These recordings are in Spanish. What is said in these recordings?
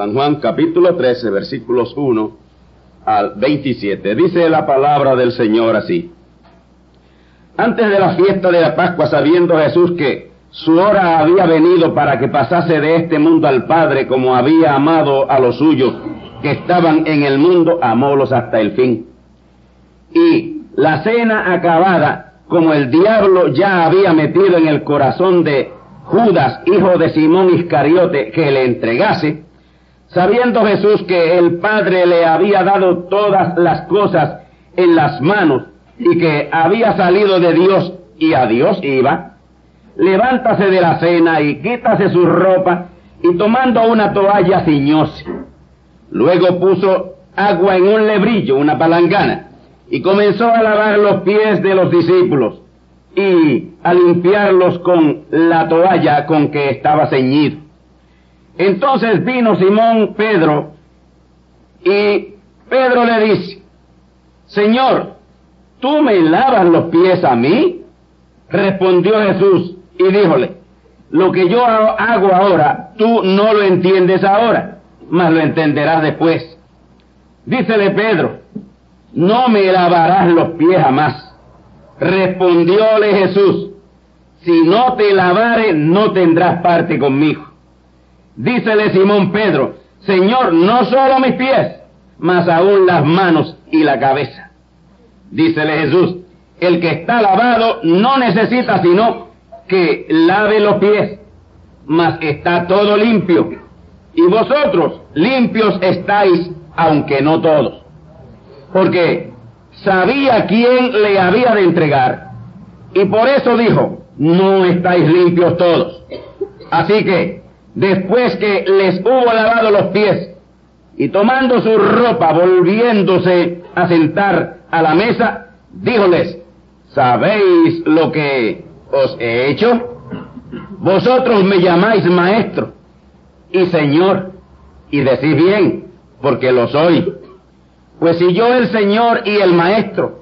San Juan capítulo 13, versículos 1 al 27. Dice la palabra del Señor así. Antes de la fiesta de la Pascua, sabiendo Jesús que su hora había venido para que pasase de este mundo al Padre como había amado a los suyos que estaban en el mundo, amólos hasta el fin. Y la cena acabada, como el diablo ya había metido en el corazón de Judas, hijo de Simón Iscariote, que le entregase, Sabiendo Jesús que el Padre le había dado todas las cosas en las manos y que había salido de Dios y a Dios iba, levántase de la cena y quítase su ropa y tomando una toalla ciñóse. Luego puso agua en un lebrillo, una palangana, y comenzó a lavar los pies de los discípulos y a limpiarlos con la toalla con que estaba ceñido. Entonces vino Simón Pedro y Pedro le dice, Señor, ¿tú me lavas los pies a mí? Respondió Jesús y díjole, lo que yo hago ahora, tú no lo entiendes ahora, mas lo entenderás después. Dícele Pedro, no me lavarás los pies jamás. Respondióle Jesús, si no te lavare, no tendrás parte conmigo. Dícele Simón Pedro, Señor, no solo mis pies, mas aún las manos y la cabeza. Dícele Jesús, el que está lavado no necesita sino que lave los pies, mas está todo limpio. Y vosotros limpios estáis, aunque no todos. Porque sabía quién le había de entregar, y por eso dijo, no estáis limpios todos. Así que después que les hubo lavado los pies, y tomando su ropa, volviéndose a sentar a la mesa, díjoles, ¿sabéis lo que os he hecho? Vosotros me llamáis maestro y señor, y decís bien, porque lo soy. Pues si yo el señor y el maestro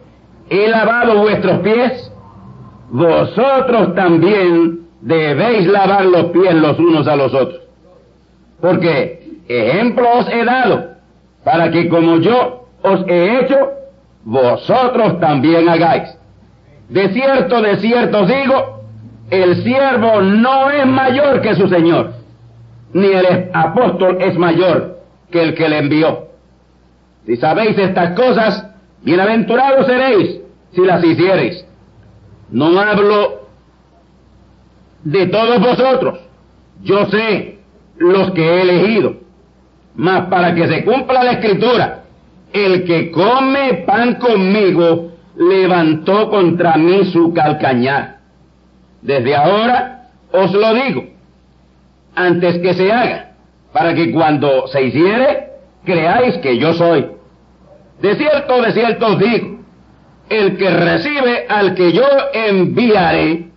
he lavado vuestros pies, vosotros también debéis lavar los pies los unos a los otros. Porque ejemplo os he dado para que como yo os he hecho, vosotros también hagáis. De cierto, de cierto os digo, el siervo no es mayor que su Señor, ni el apóstol es mayor que el que le envió. Si sabéis estas cosas, bienaventurados seréis si las hiciereis. No hablo de todos vosotros. Yo sé los que he elegido. Mas para que se cumpla la escritura, el que come pan conmigo levantó contra mí su calcañar. Desde ahora os lo digo, antes que se haga, para que cuando se hiciere, creáis que yo soy. De cierto, de cierto os digo, el que recibe al que yo enviaré,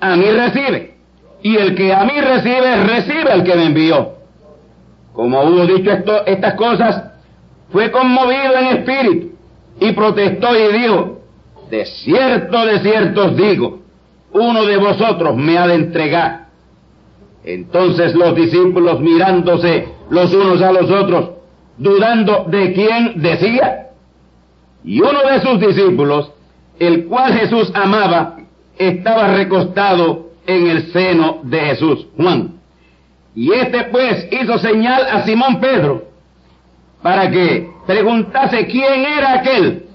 a mí recibe. Y el que a mí recibe, recibe al que me envió. Como hubo dicho esto, estas cosas, fue conmovido en espíritu y protestó y dijo, de cierto, de cierto os digo, uno de vosotros me ha de entregar. Entonces los discípulos mirándose los unos a los otros, dudando de quién decía, y uno de sus discípulos, el cual Jesús amaba, estaba recostado en el seno de Jesús, Juan. Y este pues hizo señal a Simón Pedro para que preguntase quién era aquel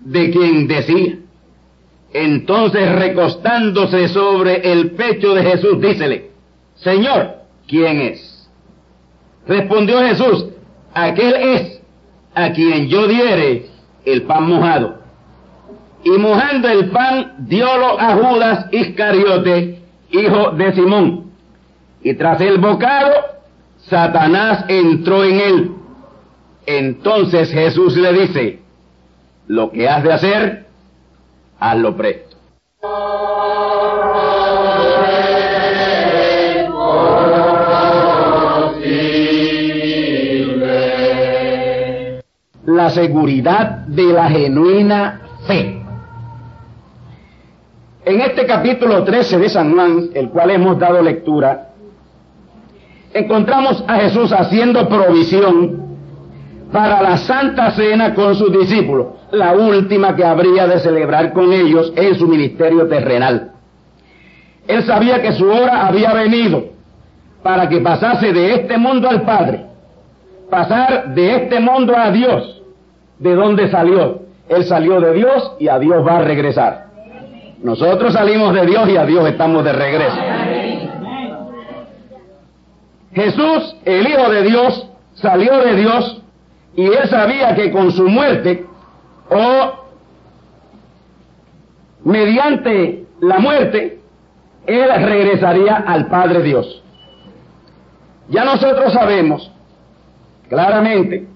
de quien decía. Entonces recostándose sobre el pecho de Jesús, dícele, Señor, ¿quién es? Respondió Jesús, aquel es a quien yo diere el pan mojado. Y mojando el pan, diólo a Judas Iscariote, hijo de Simón. Y tras el bocado, Satanás entró en él. Entonces Jesús le dice, lo que has de hacer, hazlo presto. La seguridad de la genuina fe. En este capítulo 13 de San Juan, el cual hemos dado lectura, encontramos a Jesús haciendo provisión para la Santa Cena con sus discípulos, la última que habría de celebrar con ellos en su ministerio terrenal. Él sabía que su hora había venido para que pasase de este mundo al Padre, pasar de este mundo a Dios, de donde salió. Él salió de Dios y a Dios va a regresar. Nosotros salimos de Dios y a Dios estamos de regreso. Jesús, el Hijo de Dios, salió de Dios y él sabía que con su muerte o mediante la muerte, él regresaría al Padre Dios. Ya nosotros sabemos claramente,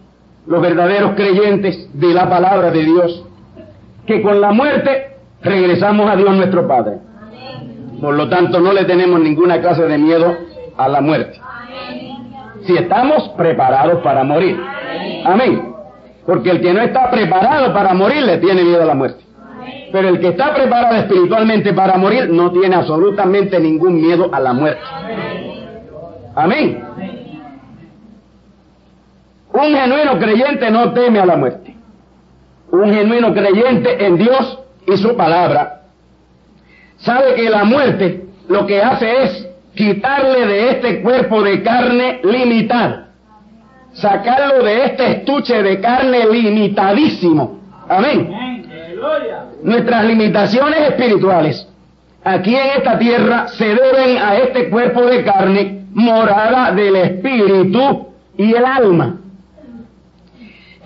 los verdaderos creyentes de la palabra de Dios, que con la muerte regresamos a Dios nuestro Padre. Por lo tanto, no le tenemos ninguna clase de miedo a la muerte. Si estamos preparados para morir. Amén. Porque el que no está preparado para morir le tiene miedo a la muerte. Pero el que está preparado espiritualmente para morir no tiene absolutamente ningún miedo a la muerte. Amén. Un genuino creyente no teme a la muerte. Un genuino creyente en Dios y su palabra sabe que la muerte lo que hace es quitarle de este cuerpo de carne limitado sacarlo de este estuche de carne limitadísimo. Amén. Nuestras limitaciones espirituales aquí en esta tierra se deben a este cuerpo de carne morada del espíritu y el alma.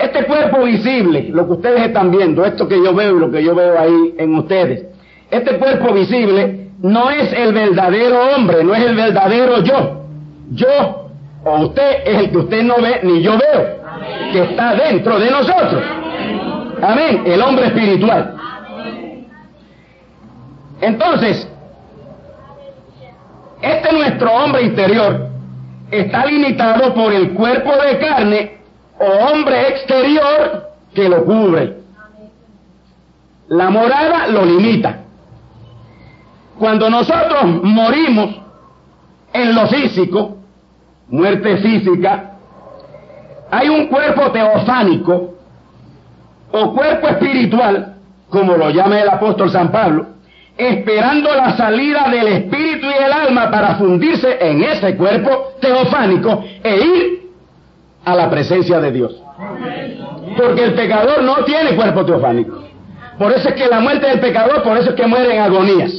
Este cuerpo visible, lo que ustedes están viendo, esto que yo veo y lo que yo veo ahí en ustedes, este cuerpo visible no es el verdadero hombre, no es el verdadero yo. Yo o usted es el que usted no ve ni yo veo, que está dentro de nosotros. Amén, el hombre espiritual. Entonces, este nuestro hombre interior está limitado por el cuerpo de carne o hombre exterior que lo cubre. La morada lo limita. Cuando nosotros morimos en lo físico, muerte física, hay un cuerpo teofánico o cuerpo espiritual, como lo llama el apóstol San Pablo, esperando la salida del espíritu y el alma para fundirse en ese cuerpo teofánico e ir a la presencia de Dios. Porque el pecador no tiene cuerpo teofánico. Por eso es que la muerte del pecador, por eso es que muere en agonías.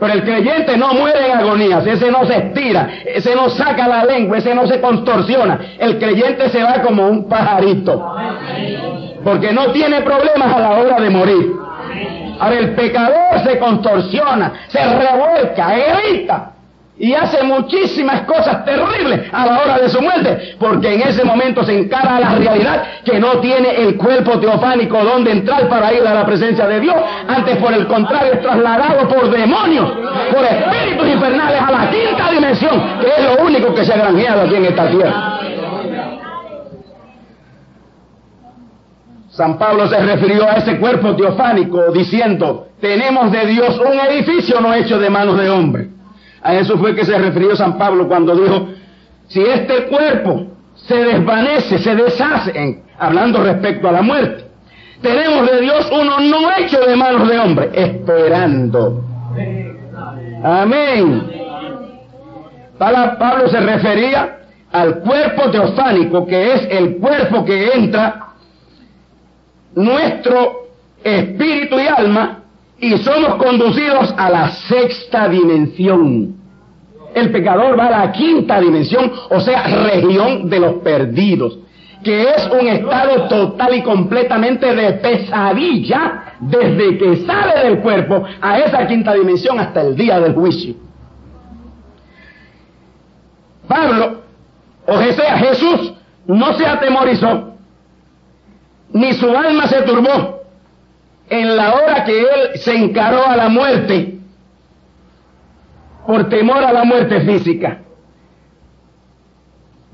Pero el creyente no muere en agonías, ese no se estira, ese no saca la lengua, ese no se contorsiona. El creyente se va como un pajarito. Porque no tiene problemas a la hora de morir. Ahora el pecador se contorsiona, se revuelca, grita y hace muchísimas cosas terribles a la hora de su muerte, porque en ese momento se encara a la realidad que no tiene el cuerpo teofánico donde entrar para ir a la presencia de Dios, antes por el contrario es trasladado por demonios, por espíritus infernales a la quinta dimensión, que es lo único que se ha granjeado aquí en esta tierra. San Pablo se refirió a ese cuerpo teofánico diciendo, tenemos de Dios un edificio no hecho de manos de hombre. A eso fue que se refirió San Pablo cuando dijo, si este cuerpo se desvanece, se deshace, hablando respecto a la muerte, tenemos de Dios uno no hecho de manos de hombre, esperando. Amén. Pablo se refería al cuerpo teofánico, que es el cuerpo que entra nuestro espíritu y alma y somos conducidos a la sexta dimensión. El pecador va a la quinta dimensión, o sea, región de los perdidos, que es un estado total y completamente de pesadilla desde que sale del cuerpo a esa quinta dimensión hasta el día del juicio. Pablo, o sea, Jesús, no se atemorizó ni su alma se turbó en la hora que él se encaró a la muerte por temor a la muerte física.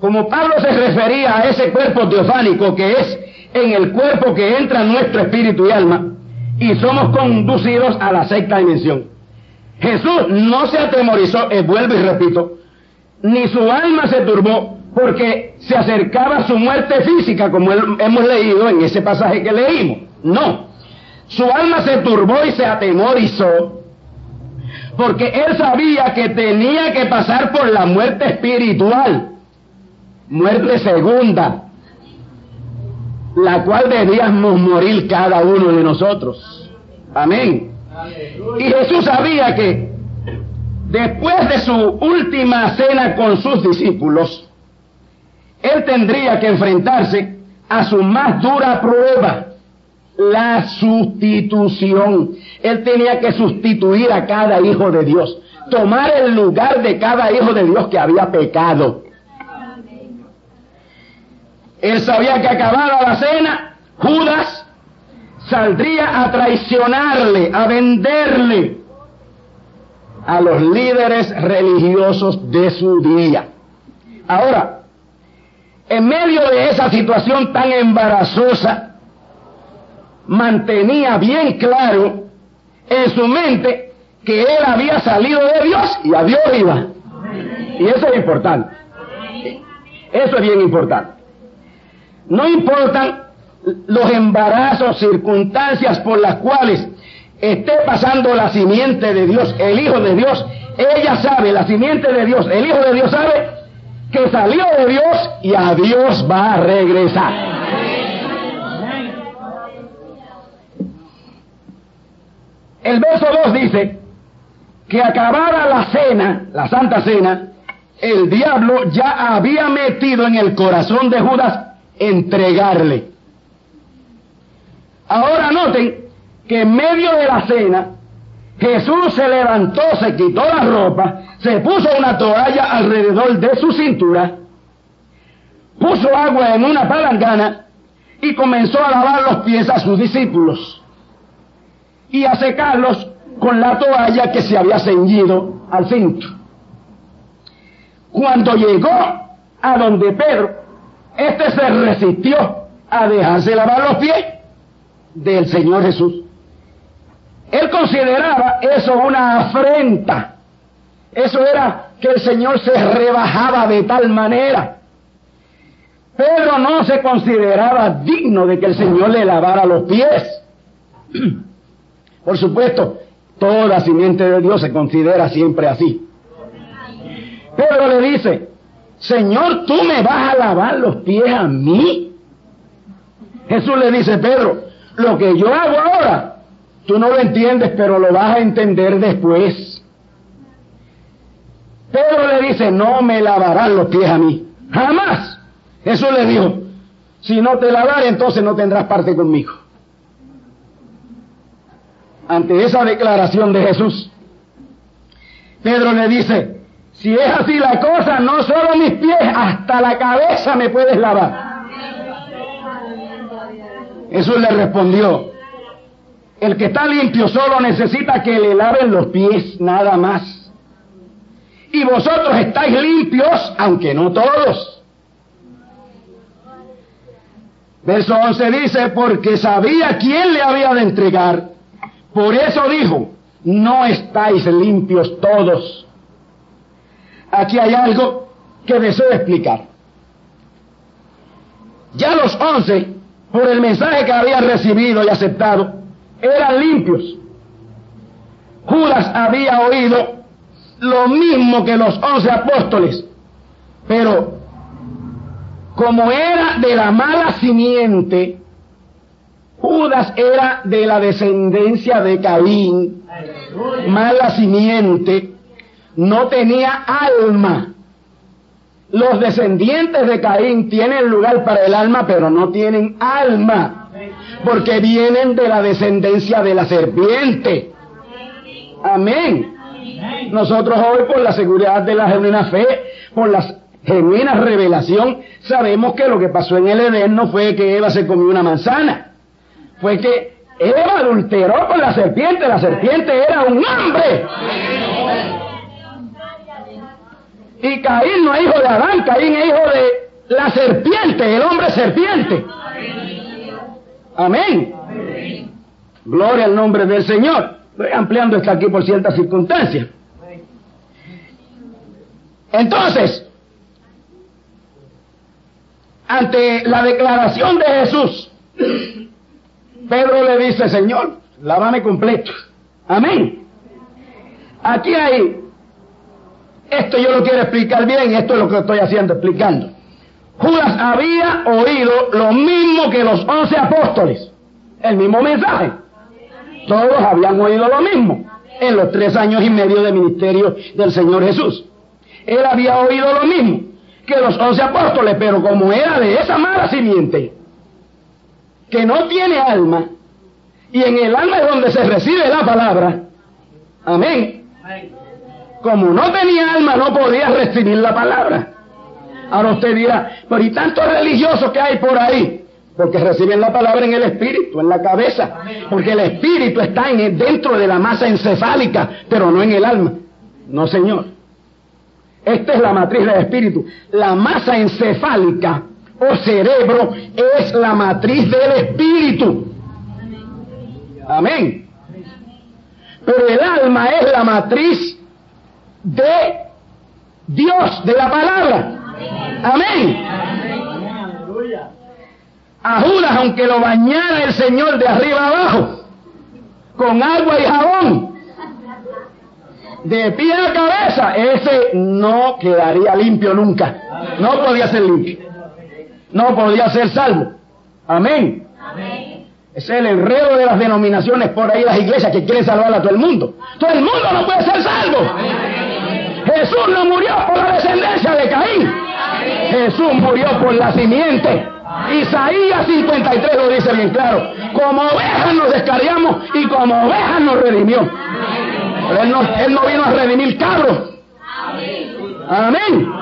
Como Pablo se refería a ese cuerpo teofánico que es en el cuerpo que entra nuestro espíritu y alma y somos conducidos a la sexta dimensión. Jesús no se atemorizó, eh, vuelvo y repito, ni su alma se turbó porque se acercaba su muerte física, como hemos leído en ese pasaje que leímos. No, su alma se turbó y se atemorizó, porque él sabía que tenía que pasar por la muerte espiritual, muerte segunda, la cual debíamos morir cada uno de nosotros. Amén. Y Jesús sabía que después de su última cena con sus discípulos, él tendría que enfrentarse a su más dura prueba, la sustitución. Él tenía que sustituir a cada hijo de Dios, tomar el lugar de cada hijo de Dios que había pecado. Él sabía que acabada la cena, Judas saldría a traicionarle, a venderle a los líderes religiosos de su día. Ahora, en medio de esa situación tan embarazosa, mantenía bien claro en su mente que él había salido de Dios y a Dios iba. Y eso es importante. Eso es bien importante. No importan los embarazos, circunstancias por las cuales esté pasando la simiente de Dios, el Hijo de Dios, ella sabe, la simiente de Dios, el Hijo de Dios sabe que salió de Dios y a Dios va a regresar. El verso 2 dice que acabada la cena, la santa cena, el diablo ya había metido en el corazón de Judas entregarle. Ahora noten que en medio de la cena, Jesús se levantó, se quitó la ropa, se puso una toalla alrededor de su cintura, puso agua en una palangana y comenzó a lavar los pies a sus discípulos y a secarlos con la toalla que se había ceñido al cinto. Cuando llegó a donde Pedro, este se resistió a dejarse lavar los pies del Señor Jesús. Él consideraba eso una afrenta eso era que el Señor se rebajaba de tal manera. Pedro no se consideraba digno de que el Señor le lavara los pies. Por supuesto, toda simiente de Dios se considera siempre así. Pedro le dice, Señor, ¿tú me vas a lavar los pies a mí? Jesús le dice, Pedro, lo que yo hago ahora, tú no lo entiendes, pero lo vas a entender después. Pedro le dice, no me lavarán los pies a mí. Jamás. Jesús le dijo, si no te lavaré, entonces no tendrás parte conmigo. Ante esa declaración de Jesús, Pedro le dice, si es así la cosa, no solo mis pies, hasta la cabeza me puedes lavar. Jesús le respondió, el que está limpio solo necesita que le laven los pies, nada más. Y vosotros estáis limpios, aunque no todos. Verso 11 dice, porque sabía quién le había de entregar. Por eso dijo, no estáis limpios todos. Aquí hay algo que deseo explicar. Ya los once, por el mensaje que habían recibido y aceptado, eran limpios. Judas había oído lo mismo que los once apóstoles, pero como era de la mala simiente, Judas era de la descendencia de Caín, mala simiente, no tenía alma. Los descendientes de Caín tienen lugar para el alma, pero no tienen alma, porque vienen de la descendencia de la serpiente. Amén. Nosotros hoy, por la seguridad de la genuina fe, por la genuina revelación, sabemos que lo que pasó en el Edén no fue que Eva se comió una manzana, fue que Eva adulteró con la serpiente, la serpiente era un hombre. Y Caín no es hijo de Adán, Caín es hijo de la serpiente, el hombre serpiente. Amén. Gloria al nombre del Señor. Estoy ampliando esto aquí por ciertas circunstancias. Entonces, ante la declaración de Jesús, Pedro le dice, Señor, lávame completo. Amén. Aquí hay, esto yo lo quiero explicar bien, esto es lo que estoy haciendo, explicando. Judas había oído lo mismo que los once apóstoles, el mismo mensaje. Todos habían oído lo mismo en los tres años y medio de ministerio del Señor Jesús. Él había oído lo mismo que los once apóstoles, pero como era de esa mala simiente, que no tiene alma, y en el alma es donde se recibe la palabra, amén. Como no tenía alma, no podía recibir la palabra. Ahora usted dirá, pero ¿y tantos religiosos que hay por ahí? Porque reciben la palabra en el espíritu, en la cabeza. Porque el espíritu está en, dentro de la masa encefálica, pero no en el alma. No, señor. Esta es la matriz del espíritu. La masa encefálica o cerebro es la matriz del espíritu. Amén. Pero el alma es la matriz de Dios, de la palabra. Amén. A aunque lo bañara el Señor de arriba abajo, con agua y jabón, de pie a cabeza, ese no quedaría limpio nunca. No podía ser limpio. No podía ser salvo. Amén. Es el enredo de las denominaciones por ahí, las iglesias que quieren salvar a todo el mundo. Todo el mundo no puede ser salvo. Jesús no murió por la descendencia de Caín. Jesús murió por la simiente. Isaías 53 lo dice bien claro. Como ovejas nos descarriamos y como ovejas nos redimió. Pero él no, él no vino a redimir cabros. Amén.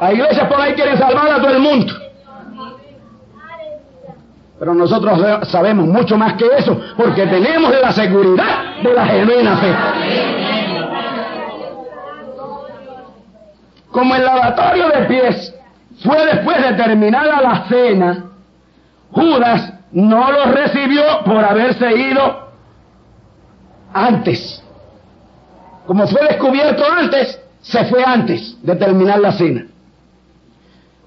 Hay iglesias por ahí quieren salvar a todo el mundo. Pero nosotros sabemos mucho más que eso, porque tenemos la seguridad de la genuina fe. Como el lavatorio de pies fue después de terminada la cena, Judas no lo recibió por haberse ido antes. Como fue descubierto antes, se fue antes de terminar la cena,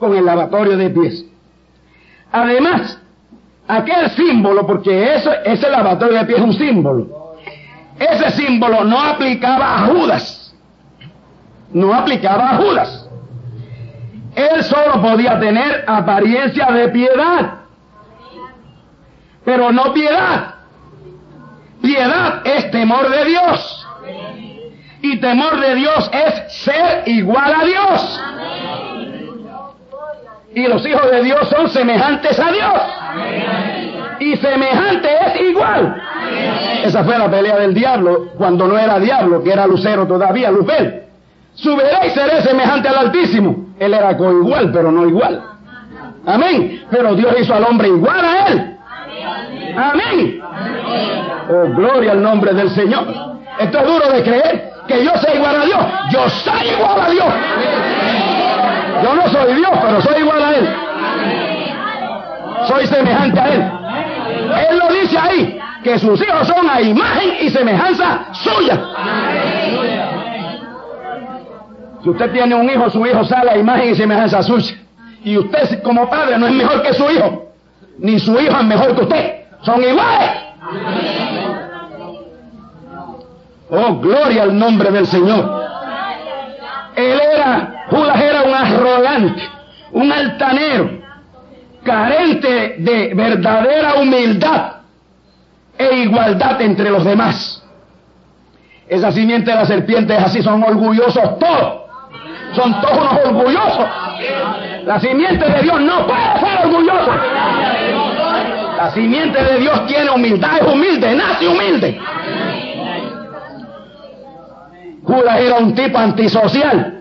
con el lavatorio de pies. Además, aquel símbolo, porque eso, ese lavatorio de pies es un símbolo, ese símbolo no aplicaba a Judas, no aplicaba a Judas. Él solo podía tener apariencia de piedad, pero no piedad. Piedad es temor de Dios. Y temor de Dios es ser igual a Dios. Y los hijos de Dios son semejantes a Dios. y semejante es igual. Esa fue la pelea del diablo cuando no era diablo, que era lucero todavía, Luzbel. Subiré y seré semejante al Altísimo. Él era coigual, pero no igual. Amén. Pero Dios hizo al hombre igual a él. Amén. Oh, gloria al nombre del Señor. Esto es duro de creer que yo soy igual a Dios. Yo soy igual a Dios. Yo no soy Dios, pero soy igual a Él. Soy semejante a Él. Él lo dice ahí, que sus hijos son a imagen y semejanza suya. Si usted tiene un hijo, su hijo sale a imagen y semejanza suya. Y usted como padre no es mejor que su hijo, ni su hijo es mejor que usted. Son iguales. Oh, gloria al nombre del Señor. Él era, Judas era un arrogante, un altanero, carente de verdadera humildad e igualdad entre los demás. Esa simiente de la serpiente es así, son orgullosos todos. Son todos unos orgullosos. La simiente de Dios no puede ser orgullosa. La simiente de Dios tiene humildad, es humilde, nace humilde. Judas era un tipo antisocial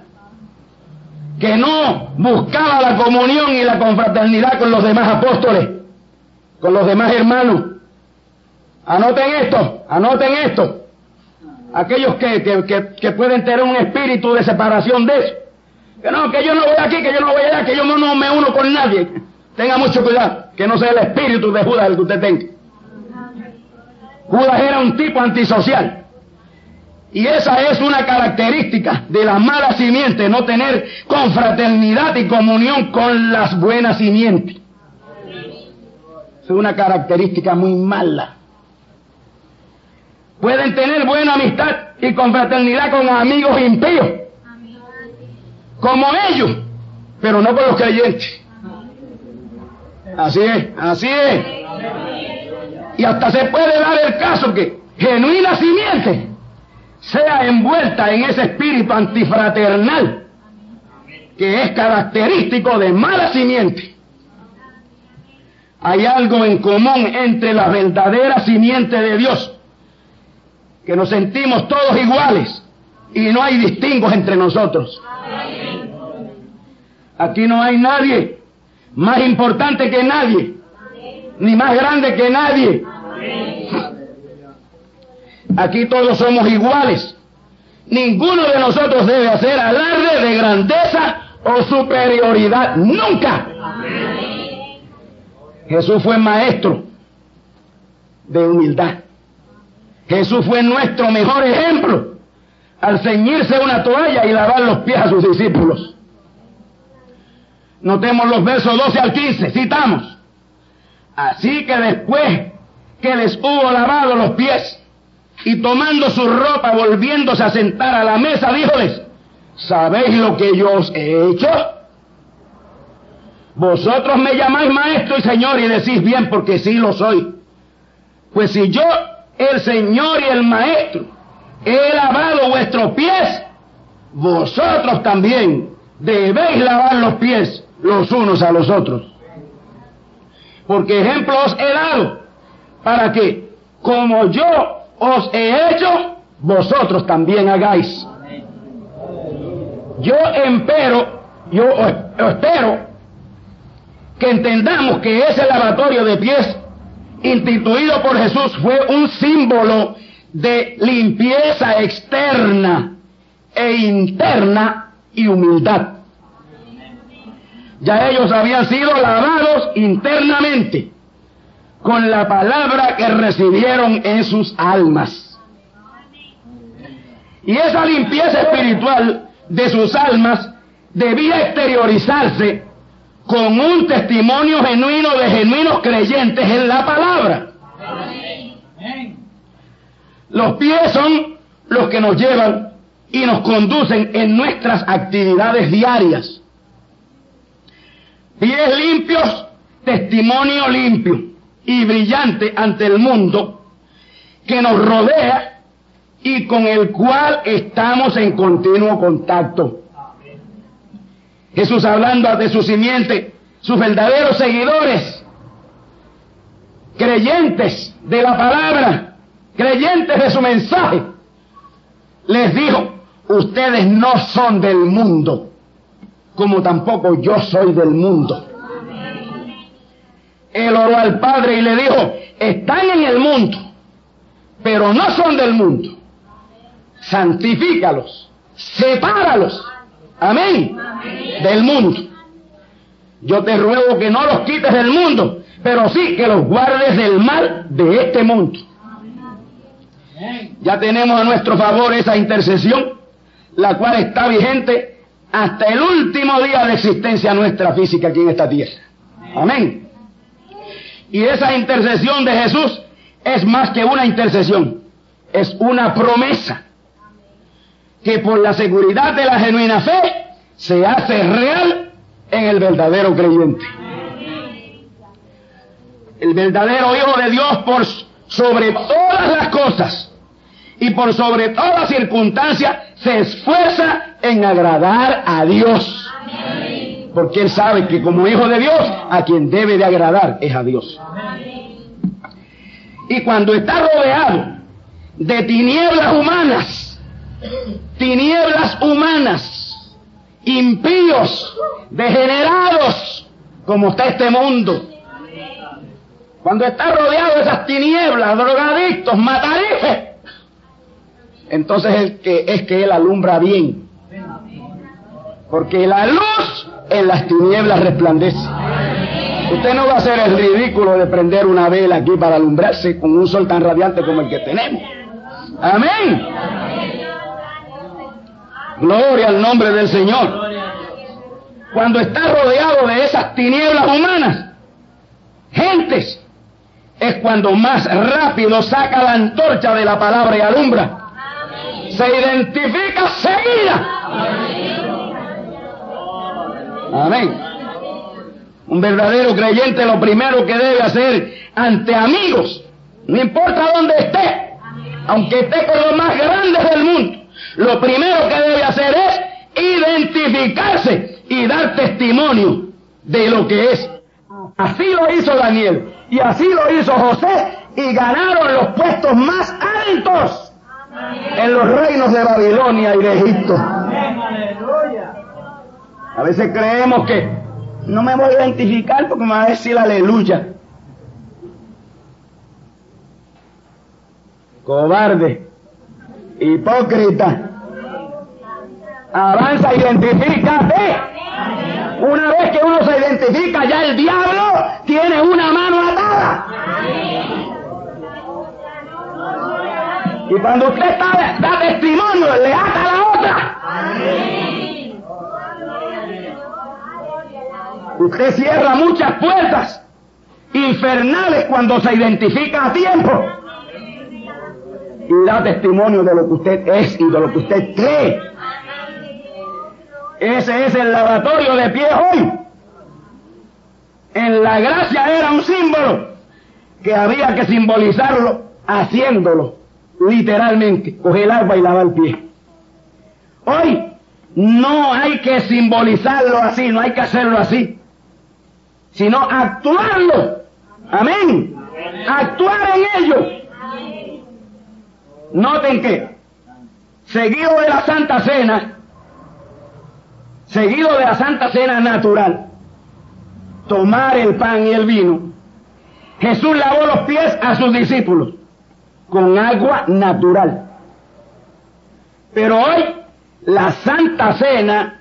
que no buscaba la comunión y la confraternidad con los demás apóstoles, con los demás hermanos. Anoten esto, anoten esto. Aquellos que, que, que, pueden tener un espíritu de separación de eso. Que no, que yo no voy aquí, que yo no voy allá, que yo no, me uno con nadie. Tenga mucho cuidado, que no sea el espíritu de Judas el que usted tenga. Judas era un tipo antisocial. Y esa es una característica de la mala simiente, no tener confraternidad y comunión con las buenas simientes. Es una característica muy mala. Pueden tener buena amistad y confraternidad con amigos impíos, como ellos, pero no con los creyentes. Así es, así es. Y hasta se puede dar el caso que genuina simiente sea envuelta en ese espíritu antifraternal que es característico de mala simiente. Hay algo en común entre la verdadera simiente de Dios, que nos sentimos todos iguales y no hay distingos entre nosotros. Aquí no hay nadie más importante que nadie, ni más grande que nadie. Aquí todos somos iguales. Ninguno de nosotros debe hacer alarde de grandeza o superioridad. Nunca. Jesús fue maestro de humildad. Jesús fue nuestro mejor ejemplo al ceñirse una toalla y lavar los pies a sus discípulos. Notemos los versos 12 al 15, citamos. Así que después que les hubo lavado los pies, y tomando su ropa, volviéndose a sentar a la mesa, díjoles, ¿sabéis lo que yo os he hecho? Vosotros me llamáis maestro y señor y decís bien porque sí lo soy. Pues si yo, el señor y el maestro, he lavado vuestros pies, vosotros también debéis lavar los pies los unos a los otros. Porque ejemplo os he dado para que, como yo os he hecho, vosotros también hagáis. Yo empero, yo espero que entendamos que ese lavatorio de pies instituido por Jesús fue un símbolo de limpieza externa e interna y humildad. Ya ellos habían sido lavados internamente con la palabra que recibieron en sus almas. Y esa limpieza espiritual de sus almas debía exteriorizarse con un testimonio genuino de genuinos creyentes en la palabra. Los pies son los que nos llevan y nos conducen en nuestras actividades diarias. Pies limpios, testimonio limpio y brillante ante el mundo que nos rodea y con el cual estamos en continuo contacto. Jesús hablando de su simiente, sus verdaderos seguidores, creyentes de la palabra, creyentes de su mensaje, les dijo, ustedes no son del mundo, como tampoco yo soy del mundo. Él oró al Padre y le dijo, están en el mundo, pero no son del mundo. Santifícalos, sepáralos, amén, del mundo. Yo te ruego que no los quites del mundo, pero sí que los guardes del mal de este mundo. Ya tenemos a nuestro favor esa intercesión, la cual está vigente hasta el último día de existencia nuestra física aquí en esta tierra. Amén. Y esa intercesión de Jesús es más que una intercesión, es una promesa que por la seguridad de la genuina fe se hace real en el verdadero creyente. El verdadero Hijo de Dios por sobre todas las cosas y por sobre todas circunstancias se esfuerza en agradar a Dios. Porque Él sabe que como Hijo de Dios, a quien debe de agradar es a Dios. Y cuando está rodeado de tinieblas humanas, tinieblas humanas, impíos, degenerados, como está este mundo, cuando está rodeado de esas tinieblas, drogadictos, matarices, entonces es que, es que Él alumbra bien. Porque la luz en las tinieblas resplandece. Usted no va a hacer el ridículo de prender una vela aquí para alumbrarse con un sol tan radiante como el que tenemos. Amén. Gloria al nombre del Señor. Cuando está rodeado de esas tinieblas humanas, gentes, es cuando más rápido saca la antorcha de la palabra y alumbra. Se identifica seguida. Amén. Un verdadero creyente lo primero que debe hacer ante amigos, no importa dónde esté, aunque esté con los más grandes del mundo, lo primero que debe hacer es identificarse y dar testimonio de lo que es. Así lo hizo Daniel y así lo hizo José y ganaron los puestos más altos en los reinos de Babilonia y de Egipto. A veces creemos que no me voy a identificar porque me va a decir aleluya. Cobarde, hipócrita. Avanza, identifícate. Una vez que uno se identifica, ya el diablo tiene una mano atada. Y cuando usted está, da testimonio, le ata la otra. Usted cierra muchas puertas infernales cuando se identifica a tiempo. Y da testimonio de lo que usted es y de lo que usted cree. Ese es el lavatorio de pie hoy. En la gracia era un símbolo que había que simbolizarlo haciéndolo, literalmente, coger el agua y lavar el pie. Hoy no hay que simbolizarlo así, no hay que hacerlo así, sino actuarlo. Amén. Actuar en ello. Noten que, seguido de la Santa Cena, seguido de la Santa Cena natural, tomar el pan y el vino, Jesús lavó los pies a sus discípulos con agua natural. Pero hoy la Santa Cena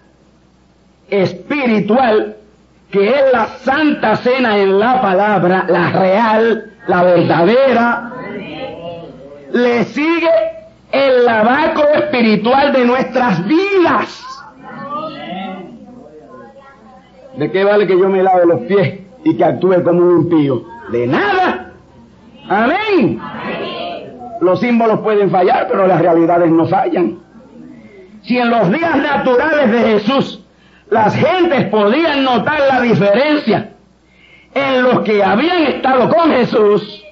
espiritual, que es la Santa Cena en la palabra, la real, la verdadera, le sigue el lavaco espiritual de nuestras vidas. ¿De qué vale que yo me lave los pies y que actúe como un impío? De nada. Amén. Los símbolos pueden fallar, pero las realidades no fallan. Si en los días naturales de Jesús las gentes podían notar la diferencia en los que habían estado con Jesús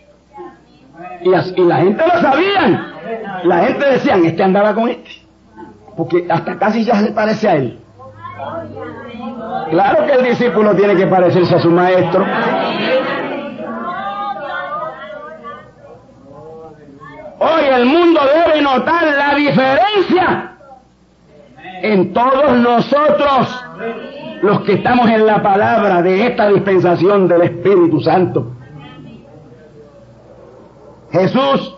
y, las, y la gente lo sabían. La gente decía, este andaba con este, porque hasta casi ya se parece a él. Claro que el discípulo tiene que parecerse a su maestro. Hoy el mundo debe notar la diferencia en todos nosotros, los que estamos en la palabra de esta dispensación del Espíritu Santo. Jesús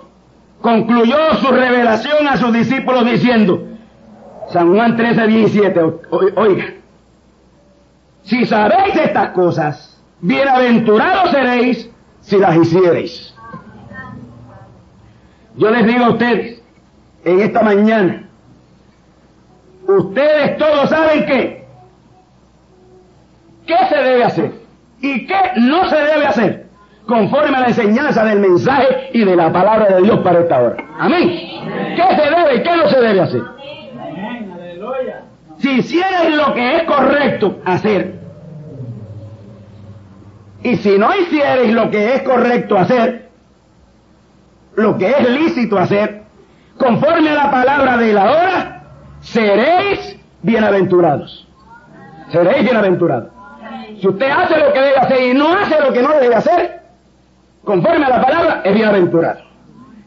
concluyó su revelación a sus discípulos diciendo, San Juan 13, 17, oiga, si sabéis estas cosas, bienaventurados seréis si las hiciereis. Yo les digo a ustedes, en esta mañana, ustedes todos saben qué, qué se debe hacer y qué no se debe hacer conforme a la enseñanza del mensaje y de la palabra de Dios para esta hora. Amén. ¿Qué se debe y qué no se debe hacer? Si hicierais lo que es correcto hacer, y si no hicierais lo que es correcto hacer, lo que es lícito hacer, conforme a la palabra de la hora, seréis bienaventurados. Seréis bienaventurados. Si usted hace lo que debe hacer y no hace lo que no debe hacer, conforme a la palabra, es bienaventurado.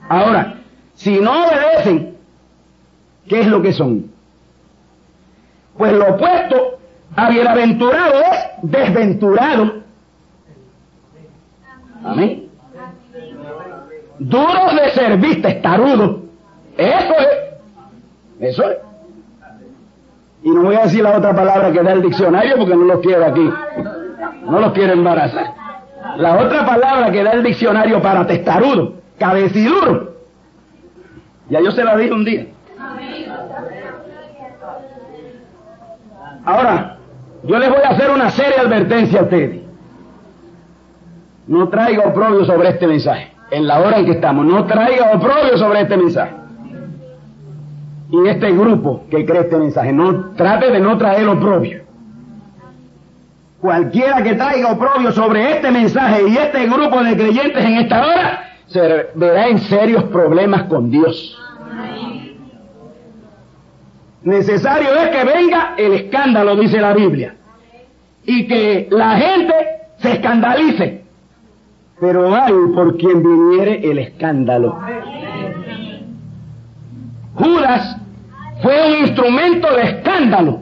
Ahora, si no obedecen, ¿qué es lo que son? Pues lo opuesto a bienaventurado es desventurado. Amén. Duros de servir, testarudos. Eso es. Eso es. Y no voy a decir la otra palabra que da el diccionario porque no los quiero aquí. No los quiero embarazar. La otra palabra que da el diccionario para testarudo, cabeciduro. Ya yo se la dije un día. Ahora, yo les voy a hacer una seria advertencia a ustedes. No traiga oprobio sobre este mensaje. En la hora en que estamos, no traiga oprobio sobre este mensaje. Y este grupo que cree este mensaje, no trate de no traer oprobio. Cualquiera que traiga oprobio sobre este mensaje y este grupo de creyentes en esta hora, se verá en serios problemas con Dios. Necesario es que venga el escándalo, dice la Biblia, y que la gente se escandalice. Pero hay por quien viniere el escándalo. Judas fue un instrumento de escándalo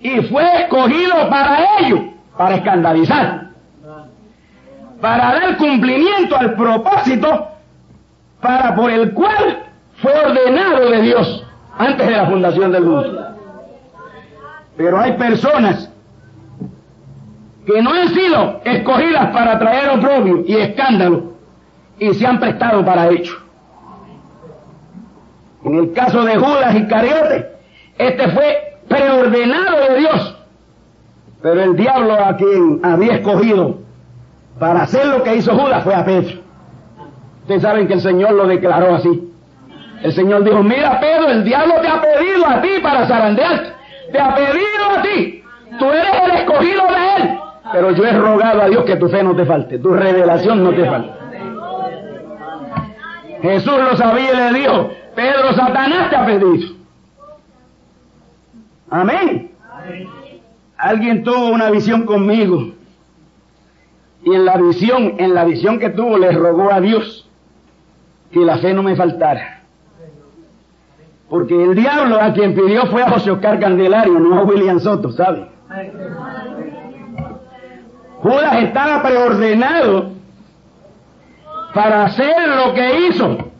y fue escogido para ello, para escandalizar, para dar cumplimiento al propósito para por el cual fue ordenado de Dios antes de la fundación del mundo. Pero hay personas que no han sido escogidas para traer oprobio y escándalo y se han prestado para ello. En el caso de Judas Iscariote, este fue preordenado de Dios, pero el diablo a quien había escogido para hacer lo que hizo Judas fue a Pedro. Ustedes saben que el Señor lo declaró así. El Señor dijo, mira Pedro, el diablo te ha pedido a ti para zarandearte. Te ha pedido a ti. Tú eres el escogido de él. Pero yo he rogado a Dios que tu fe no te falte, tu revelación no te falte. Jesús lo sabía y le dijo, Pedro, Satanás te ha pedido. Amén. Alguien tuvo una visión conmigo. Y en la visión, en la visión que tuvo, le rogó a Dios que la fe no me faltara. Porque el diablo a quien pidió fue a José Oscar Candelario, no a William Soto, ¿sabe? Judas estaba preordenado para hacer lo que hizo.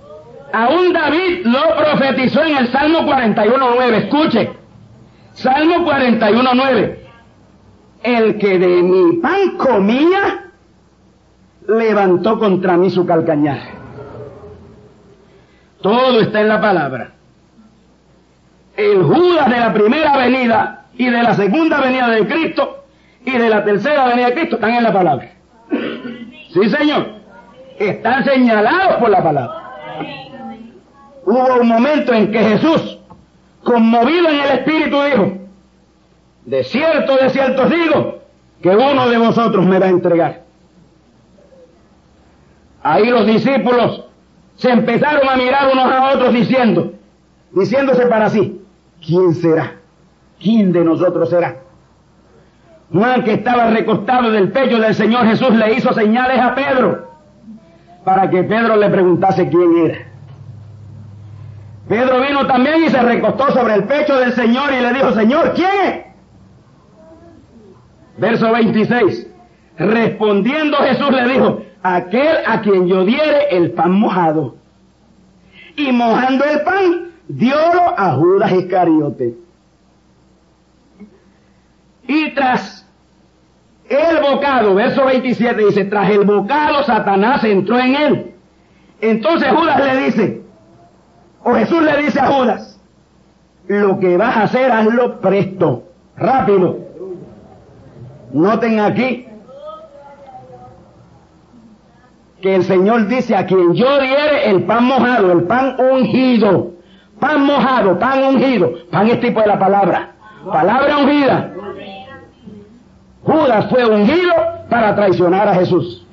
Aún David lo profetizó en el Salmo 41.9. Escuche, Salmo 41.9. El que de mi pan comía, levantó contra mí su calcañar. Todo está en la palabra el Judas de la primera venida y de la segunda venida de Cristo y de la tercera venida de Cristo están en la palabra. Sí, Señor. Están señalados por la palabra. Hubo un momento en que Jesús, conmovido en el Espíritu, dijo, de cierto, de cierto digo, que uno de vosotros me va a entregar. Ahí los discípulos se empezaron a mirar unos a otros diciendo, diciéndose para sí, ¿quién será? ¿Quién de nosotros será? Juan, que estaba recostado en el pecho del Señor Jesús, le hizo señales a Pedro. para que Pedro le preguntase quién era. Pedro vino también y se recostó sobre el pecho del Señor y le dijo, Señor, ¿quién? Verso 26. Respondiendo Jesús le dijo, aquel a quien yo diere el pan mojado. Y mojando el pan, diólo a Judas Iscariote. Y tras el bocado, verso 27 dice, tras el bocado Satanás entró en él. Entonces Judas le dice, o Jesús le dice a Judas, lo que vas a hacer hazlo presto, rápido. Noten aquí que el Señor dice a quien yo diere el pan mojado, el pan ungido, pan mojado, pan ungido, pan es tipo de la palabra, palabra ungida. Judas fue ungido para traicionar a Jesús.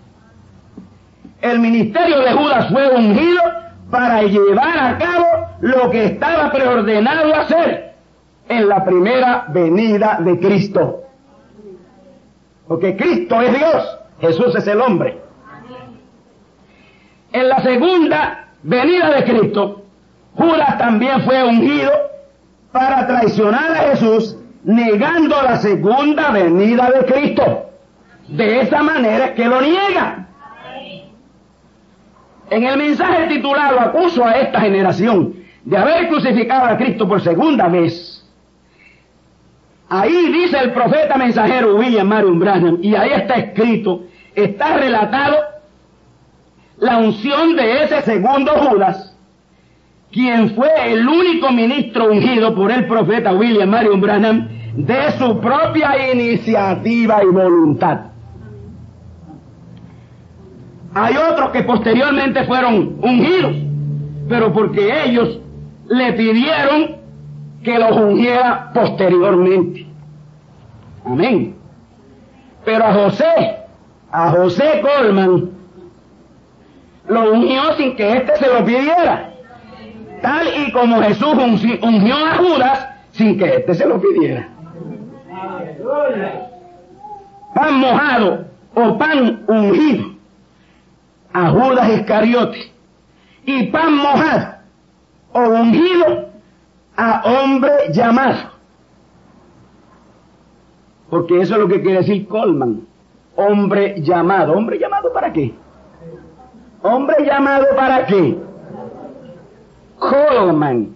El ministerio de Judas fue ungido para llevar a cabo lo que estaba preordenado hacer en la primera venida de Cristo. Porque Cristo es Dios, Jesús es el hombre. En la segunda venida de Cristo, Judas también fue ungido para traicionar a Jesús negando la segunda venida de Cristo. De esa manera que lo niega. En el mensaje titulado Acuso a esta generación de haber crucificado a Cristo por segunda vez, ahí dice el profeta mensajero William Marion Branham, y ahí está escrito, está relatado la unción de ese segundo Judas, quien fue el único ministro ungido por el profeta William Marion Branham de su propia iniciativa y voluntad. Hay otros que posteriormente fueron ungidos, pero porque ellos le pidieron que los ungiera posteriormente. Amén. Pero a José, a José Colman, lo ungió sin que éste se lo pidiera. Tal y como Jesús ungió a Judas sin que éste se lo pidiera. Pan mojado o pan ungido a Judas Iscariote y pan mojado o ungido a hombre llamado. Porque eso es lo que quiere decir Colman. Hombre llamado. ¿Hombre llamado para qué? Hombre llamado para qué? Colman.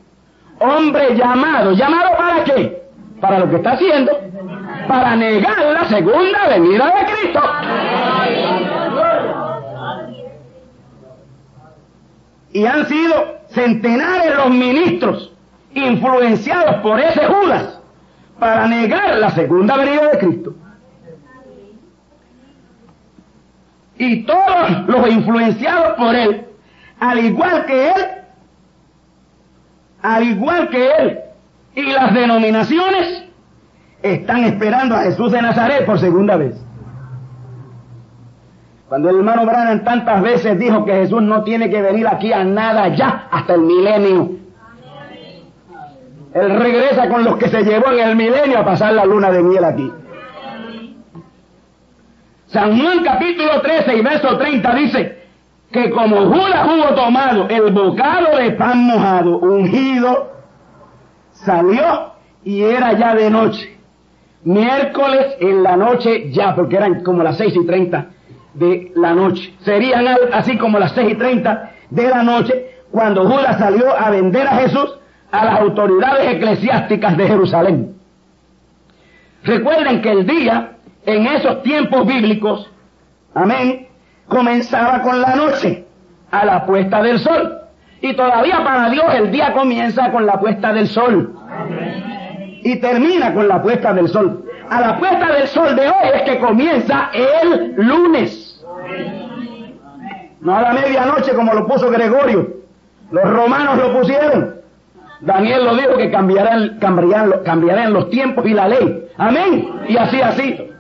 Hombre llamado. ¿Llamado para qué? Para lo que está haciendo. Para negar la segunda venida de Cristo. Y han sido centenares los ministros influenciados por ese Judas para negar la segunda venida de Cristo. Y todos los influenciados por él, al igual que él, al igual que él, y las denominaciones, están esperando a Jesús de Nazaret por segunda vez. Cuando el hermano Branham tantas veces dijo que Jesús no tiene que venir aquí a nada ya hasta el milenio. Él regresa con los que se llevó en el milenio a pasar la luna de miel aquí. San Juan capítulo 13 y verso 30 dice que como Judas hubo tomado el bocado de pan mojado, ungido, salió y era ya de noche. Miércoles en la noche ya, porque eran como las seis y treinta de la noche. Serían así como las seis y treinta de la noche cuando Judas salió a vender a Jesús a las autoridades eclesiásticas de Jerusalén. Recuerden que el día, en esos tiempos bíblicos, amén, comenzaba con la noche, a la puesta del sol. Y todavía para Dios el día comienza con la puesta del sol. Y termina con la puesta del sol. A la puesta del sol de hoy es que comienza el lunes. No a la medianoche como lo puso Gregorio. Los romanos lo pusieron. Daniel lo dijo que cambiarán, cambiarán, cambiarán los tiempos y la ley. Amén. Y así, así.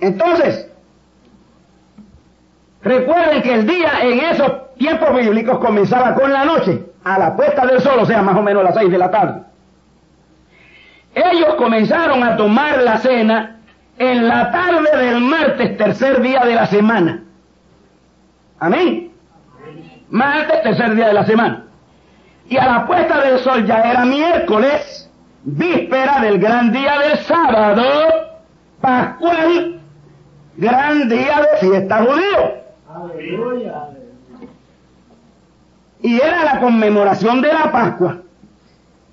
Entonces, recuerden que el día en esos tiempos bíblicos comenzaba con la noche, a la puesta del sol, o sea, más o menos a las seis de la tarde. Ellos comenzaron a tomar la cena en la tarde del martes, tercer día de la semana. Amén. Martes, tercer día de la semana. Y a la puesta del sol ya era miércoles, víspera del gran día del sábado, pascual, gran día de fiesta judío. Y era la conmemoración de la Pascua,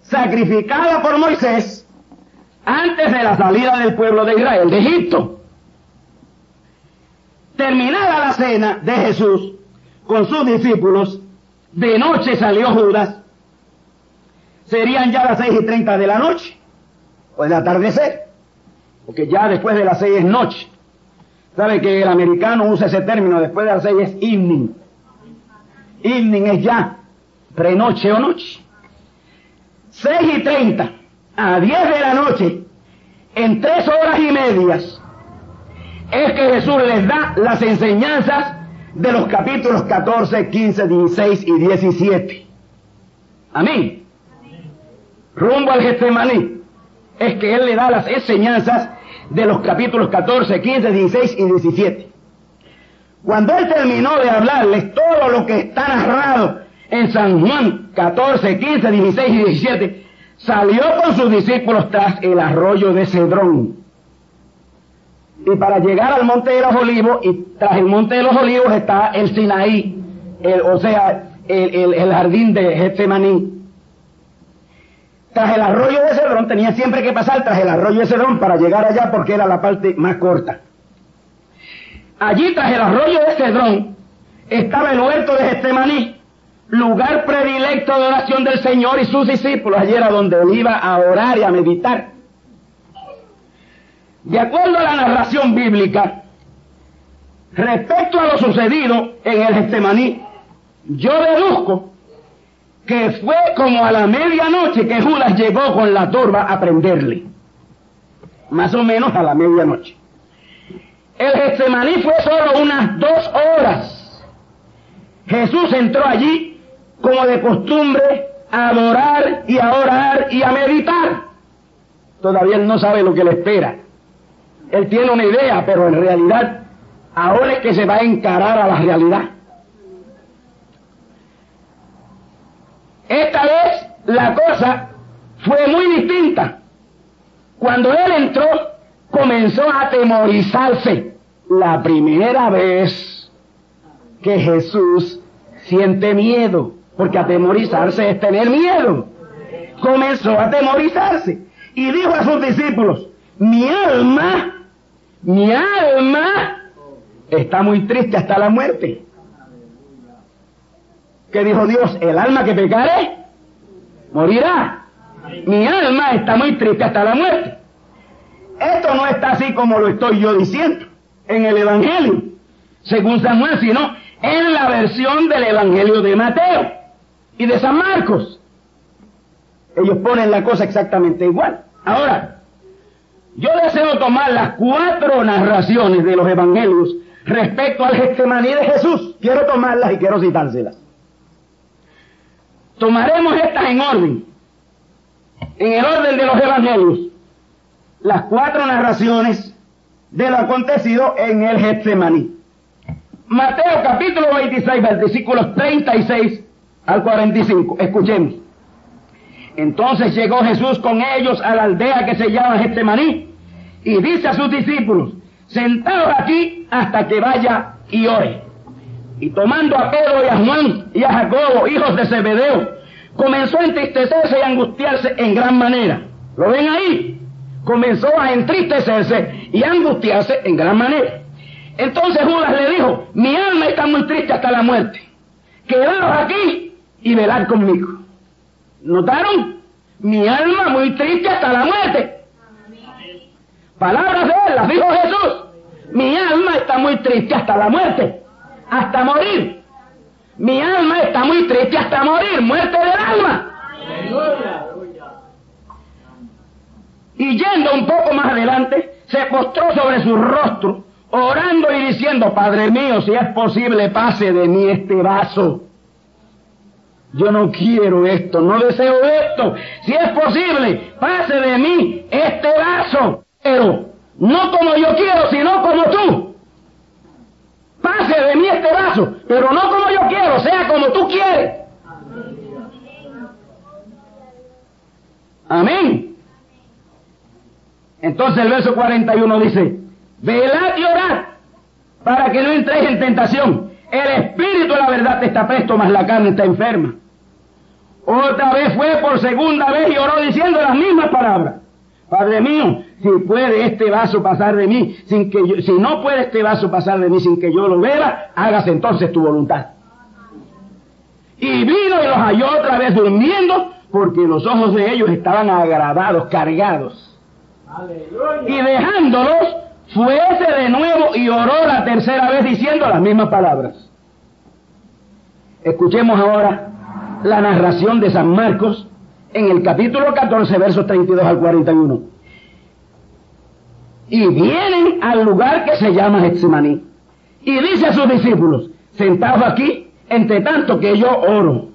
sacrificada por Moisés antes de la salida del pueblo de Israel de Egipto. Terminada la cena de Jesús con sus discípulos, de noche salió Judas, serían ya las seis y treinta de la noche, o el atardecer, porque ya después de las seis es noche. ¿Sabe que el americano usa ese término, después de las seis es evening? Evening es ya, prenoche o noche. Seis y treinta a diez de la noche, en tres horas y medias, es que Jesús les da las enseñanzas de los capítulos 14, 15, 16 y 17. Amén. Rumbo al Getsemaní es que Él le da las enseñanzas de los capítulos 14, 15, 16 y 17. Cuando Él terminó de hablarles todo lo que está narrado en San Juan 14, 15, 16 y 17, salió con sus discípulos tras el arroyo de Cedrón y para llegar al monte de los olivos, y tras el monte de los olivos está el Sinaí, el, o sea, el, el, jardín de Getsemaní. Tras el arroyo de Cedrón, tenía siempre que pasar tras el arroyo de Cedrón para llegar allá porque era la parte más corta. Allí tras el arroyo de Cedrón estaba el huerto de Getsemaní, lugar predilecto de oración del Señor y sus discípulos. Allí era donde él iba a orar y a meditar. De acuerdo a la narración bíblica, respecto a lo sucedido en el Getsemaní, yo deduzco que fue como a la medianoche que Judas llegó con la torba a prenderle. Más o menos a la medianoche. El Getsemaní fue solo unas dos horas. Jesús entró allí como de costumbre a adorar y a orar y a meditar. Todavía él no sabe lo que le espera. Él tiene una idea, pero en realidad ahora es que se va a encarar a la realidad. Esta vez la cosa fue muy distinta. Cuando él entró, comenzó a atemorizarse. La primera vez que Jesús siente miedo, porque atemorizarse es tener miedo. Comenzó a atemorizarse y dijo a sus discípulos, mi alma mi alma está muy triste hasta la muerte. ¿Qué dijo Dios? El alma que pecare morirá. Mi alma está muy triste hasta la muerte. Esto no está así como lo estoy yo diciendo en el Evangelio, según San Juan, sino en la versión del Evangelio de Mateo y de San Marcos. Ellos ponen la cosa exactamente igual. Ahora, yo deseo tomar las cuatro narraciones de los evangelios respecto al Getsemaní de Jesús. Quiero tomarlas y quiero citárselas. Tomaremos estas en orden, en el orden de los evangelios, las cuatro narraciones de lo acontecido en el Getsemaní. Mateo capítulo 26, versículos 36 al 45. Escuchemos. Entonces llegó Jesús con ellos a la aldea que se llama Getsemaní y dice a sus discípulos, sentados aquí hasta que vaya y ore. Y tomando a Pedro y a Juan y a Jacobo, hijos de Zebedeo, comenzó a entristecerse y angustiarse en gran manera. ¿Lo ven ahí? Comenzó a entristecerse y angustiarse en gran manera. Entonces Judas le dijo, mi alma está muy triste hasta la muerte. Quedaros aquí y velad conmigo. ¿Notaron? Mi alma muy triste hasta la muerte. Palabras de él, las dijo Jesús. Mi alma está muy triste hasta la muerte, hasta morir. Mi alma está muy triste hasta morir, muerte del alma. Y yendo un poco más adelante, se postró sobre su rostro, orando y diciendo, Padre mío, si es posible, pase de mí este vaso. Yo no quiero esto, no deseo esto. Si es posible, pase de mí este vaso. Pero no como yo quiero, sino como tú. pase de mí este vaso, pero no como yo quiero, sea como tú quieres. Amén. Entonces el verso 41 dice, velad y orad para que no entréis en tentación. El espíritu de la verdad está presto, mas la carne está enferma. Otra vez fue por segunda vez y oró diciendo las mismas palabras. Padre mío, si puede este vaso pasar de mí sin que yo, si no puede este vaso pasar de mí sin que yo lo vea, hágase entonces tu voluntad. Y vino y los halló otra vez durmiendo porque los ojos de ellos estaban agravados, cargados. Y dejándolos, fuese de nuevo y oró la tercera vez diciendo las mismas palabras. Escuchemos ahora la narración de San Marcos en el capítulo 14, versos 32 al 41. Y vienen al lugar que se llama Getsemaní. Y dice a sus discípulos, sentados aquí, entre tanto que yo oro.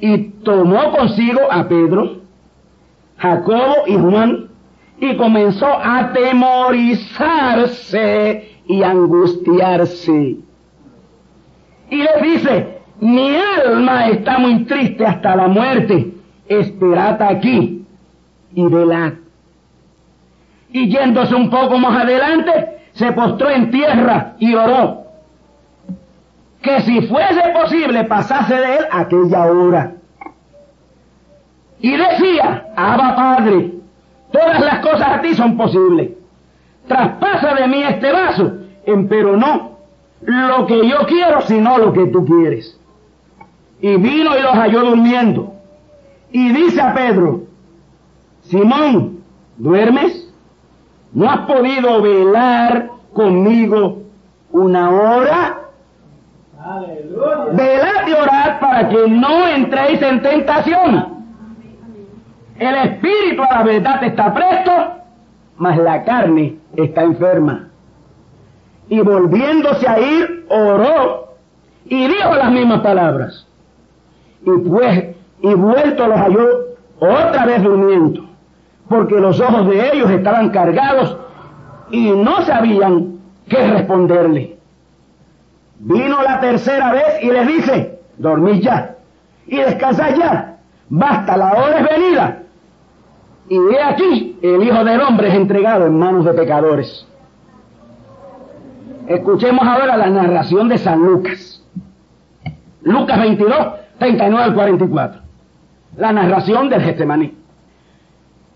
Y tomó consigo a Pedro, Jacobo y Juan, y comenzó a temorizarse y angustiarse. Y les dice, mi alma está muy triste hasta la muerte, esperad aquí y velad. Y yéndose un poco más adelante, se postró en tierra y oró. Que si fuese posible pasase de él aquella hora. Y decía, Abba Padre, todas las cosas a ti son posibles. Traspasa de mí este vaso, pero no lo que yo quiero, sino lo que tú quieres. Y vino y los halló durmiendo. Y dice a Pedro, Simón, ¿duermes? ¿No has podido velar conmigo una hora? Velad y orad para que no entréis en tentación. El espíritu a la verdad está presto, mas la carne está enferma. Y volviéndose a ir, oró y dijo las mismas palabras. Y pues, y vuelto los halló otra vez durmiendo, porque los ojos de ellos estaban cargados y no sabían qué responderle. Vino la tercera vez y les dice, dormid ya y descansad ya, basta, la hora es venida. Y he aquí, el Hijo del Hombre es entregado en manos de pecadores. Escuchemos ahora la narración de San Lucas. Lucas 22, 39 al 44. La narración del Getsemaní.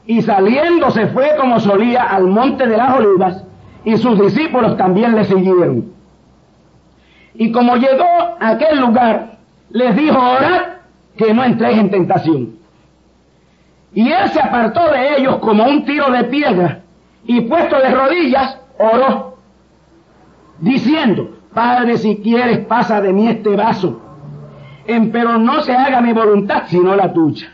Y saliendo se fue como solía al monte de las olivas, y sus discípulos también le siguieron. Y como llegó a aquel lugar, les dijo, orad que no entréis en tentación. Y él se apartó de ellos como un tiro de piedra, y puesto de rodillas, oró, diciendo, Padre, si quieres, pasa de mí este vaso, pero no se haga mi voluntad, sino la tuya.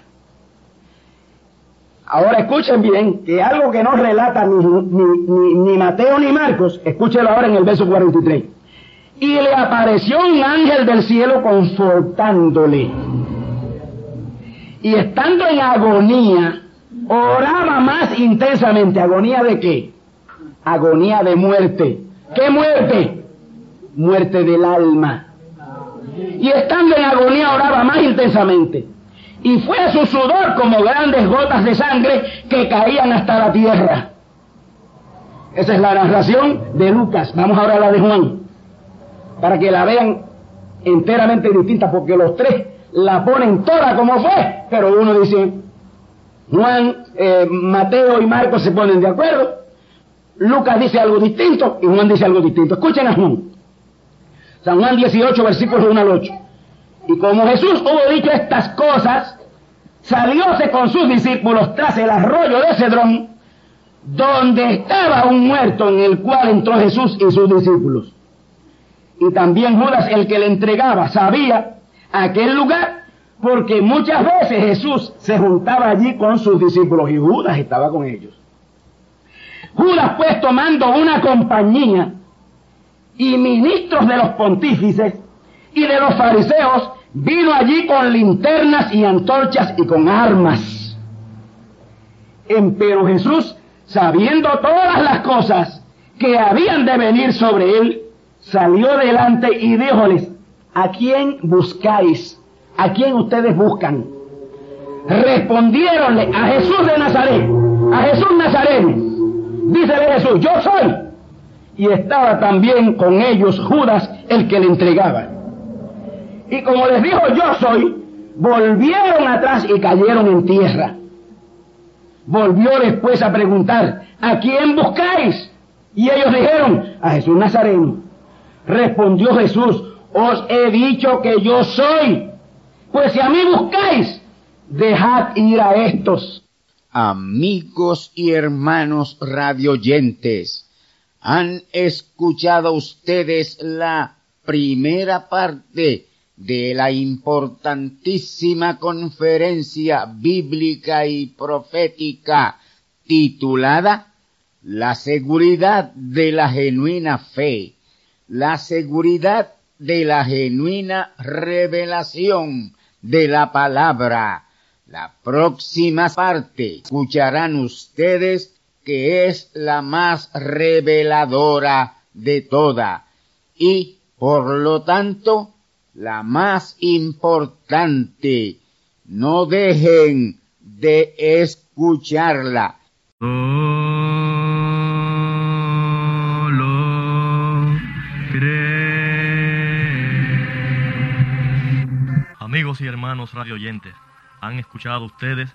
Ahora escuchen bien, que algo que no relata ni, ni, ni, Mateo ni Marcos, escúchenlo ahora en el verso 43. Y le apareció un ángel del cielo confortándole. Y estando en agonía, oraba más intensamente. ¿Agonía de qué? Agonía de muerte. ¿Qué muerte? Muerte del alma. Y estando en agonía oraba más intensamente y fue su sudor como grandes gotas de sangre que caían hasta la tierra. Esa es la narración de Lucas. Vamos ahora a la de Juan, para que la vean enteramente distinta, porque los tres la ponen toda como fue, pero uno dice, Juan, eh, Mateo y Marcos se ponen de acuerdo, Lucas dice algo distinto y Juan dice algo distinto. Escuchen a Juan. San Juan 18, versículos 1 al 8. Y como Jesús hubo dicho estas cosas, salióse con sus discípulos tras el arroyo de Cedrón, donde estaba un muerto en el cual entró Jesús y sus discípulos. Y también Judas, el que le entregaba, sabía aquel lugar, porque muchas veces Jesús se juntaba allí con sus discípulos y Judas estaba con ellos. Judas pues tomando una compañía y ministros de los pontífices y de los fariseos, vino allí con linternas y antorchas y con armas. Empero Jesús, sabiendo todas las cosas que habían de venir sobre él, salió delante y díjoles, ¿a quién buscáis? ¿A quién ustedes buscan? Respondieronle a Jesús de Nazaret, a Jesús Nazareno. Dícele Jesús, yo soy. Y estaba también con ellos Judas, el que le entregaba. Y como les dijo yo soy, volvieron atrás y cayeron en tierra. Volvió después a preguntar, ¿a quién buscáis? Y ellos dijeron, a Jesús Nazareno. Respondió Jesús, os he dicho que yo soy. Pues si a mí buscáis, dejad ir a estos. Amigos y hermanos radioyentes, ¿han escuchado ustedes la primera parte de la importantísima conferencia bíblica y profética titulada La seguridad de la genuina fe, la seguridad de la genuina revelación de la palabra. La próxima parte escucharán ustedes que es la más reveladora de toda y, por lo tanto, la más importante. No dejen de escucharla. Amigos y hermanos radioyentes, han escuchado ustedes